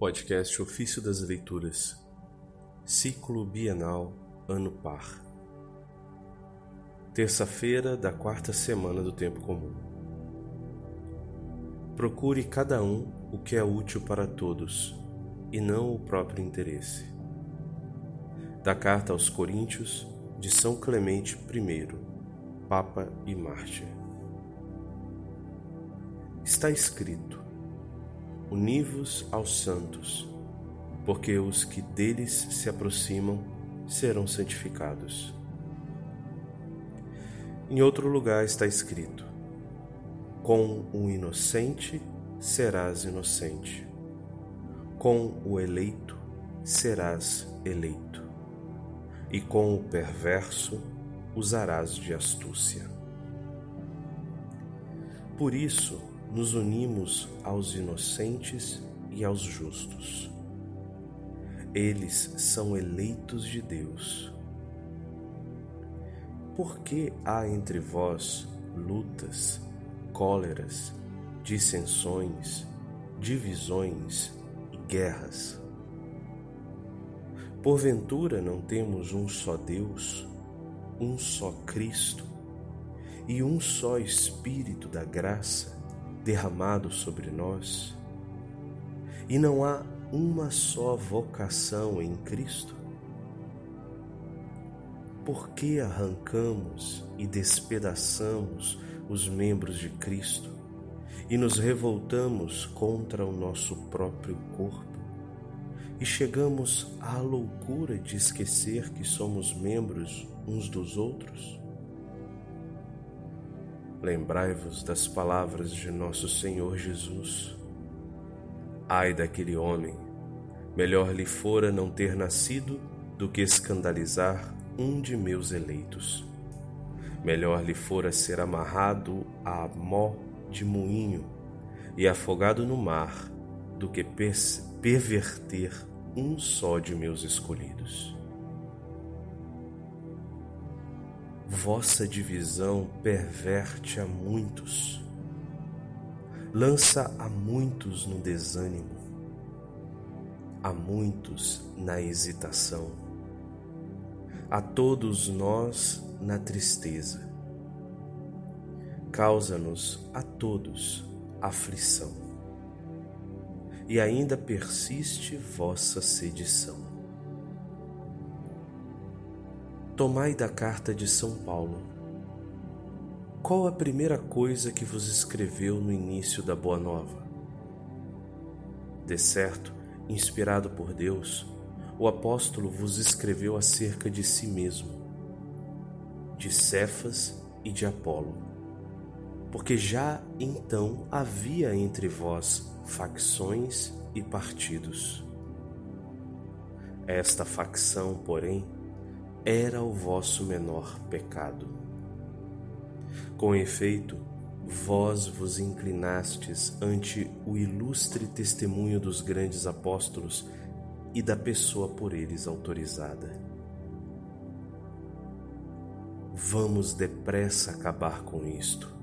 Podcast Ofício das Leituras, Ciclo Bienal, Ano Par. Terça-feira da quarta semana do Tempo Comum. Procure cada um o que é útil para todos, e não o próprio interesse. Da Carta aos Coríntios, de São Clemente I, Papa e Mártir. Está escrito: Uni-vos aos santos, porque os que deles se aproximam serão santificados. Em outro lugar está escrito: Com o inocente serás inocente, com o eleito serás eleito, e com o perverso usarás de astúcia. Por isso, nos unimos aos inocentes e aos justos. Eles são eleitos de Deus. Por que há entre vós lutas, cóleras, dissensões, divisões e guerras? Porventura não temos um só Deus, um só Cristo e um só Espírito da graça? Derramado sobre nós? E não há uma só vocação em Cristo? Por que arrancamos e despedaçamos os membros de Cristo e nos revoltamos contra o nosso próprio corpo? E chegamos à loucura de esquecer que somos membros uns dos outros? Lembrai-vos das palavras de nosso Senhor Jesus. Ai daquele homem, melhor lhe fora não ter nascido do que escandalizar um de meus eleitos. Melhor lhe fora ser amarrado a mó de moinho e afogado no mar do que perverter um só de meus escolhidos. Vossa divisão perverte a muitos, lança a muitos no desânimo, a muitos na hesitação, a todos nós na tristeza, causa-nos a todos aflição, e ainda persiste vossa sedição. Tomai da carta de São Paulo. Qual a primeira coisa que vos escreveu no início da Boa Nova? De certo, inspirado por Deus, o apóstolo vos escreveu acerca de si mesmo, de Cefas e de Apolo, porque já então havia entre vós facções e partidos. Esta facção, porém, era o vosso menor pecado. Com efeito, vós vos inclinastes ante o ilustre testemunho dos grandes apóstolos e da pessoa por eles autorizada. Vamos depressa acabar com isto.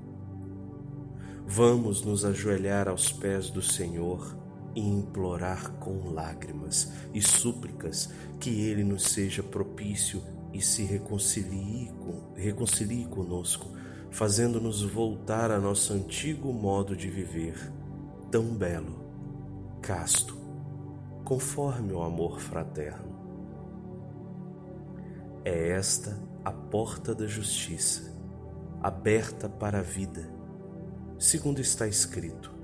Vamos nos ajoelhar aos pés do Senhor e implorar com lágrimas e súplicas que Ele nos seja propício e se reconcilie, com, reconcilie conosco, fazendo-nos voltar a nosso antigo modo de viver, tão belo, casto, conforme o amor fraterno. É esta a porta da justiça, aberta para a vida, segundo está escrito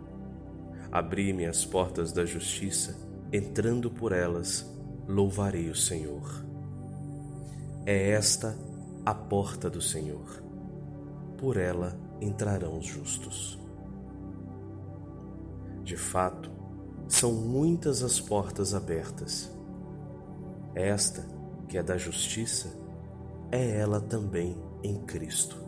Abri-me as portas da justiça, entrando por elas, louvarei o Senhor. É esta a porta do Senhor. Por ela entrarão os justos. De fato, são muitas as portas abertas. Esta, que é da justiça, é ela também em Cristo.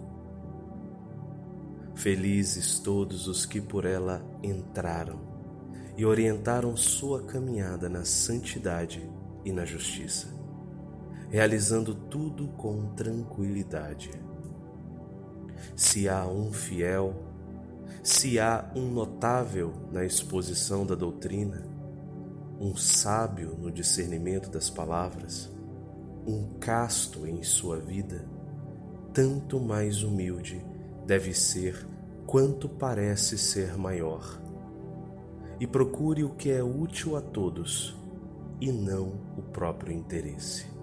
Felizes todos os que por ela entraram e orientaram sua caminhada na santidade e na justiça, realizando tudo com tranquilidade. Se há um fiel, se há um notável na exposição da doutrina, um sábio no discernimento das palavras, um casto em sua vida, tanto mais humilde deve ser quanto parece ser maior. E procure o que é útil a todos e não o próprio interesse.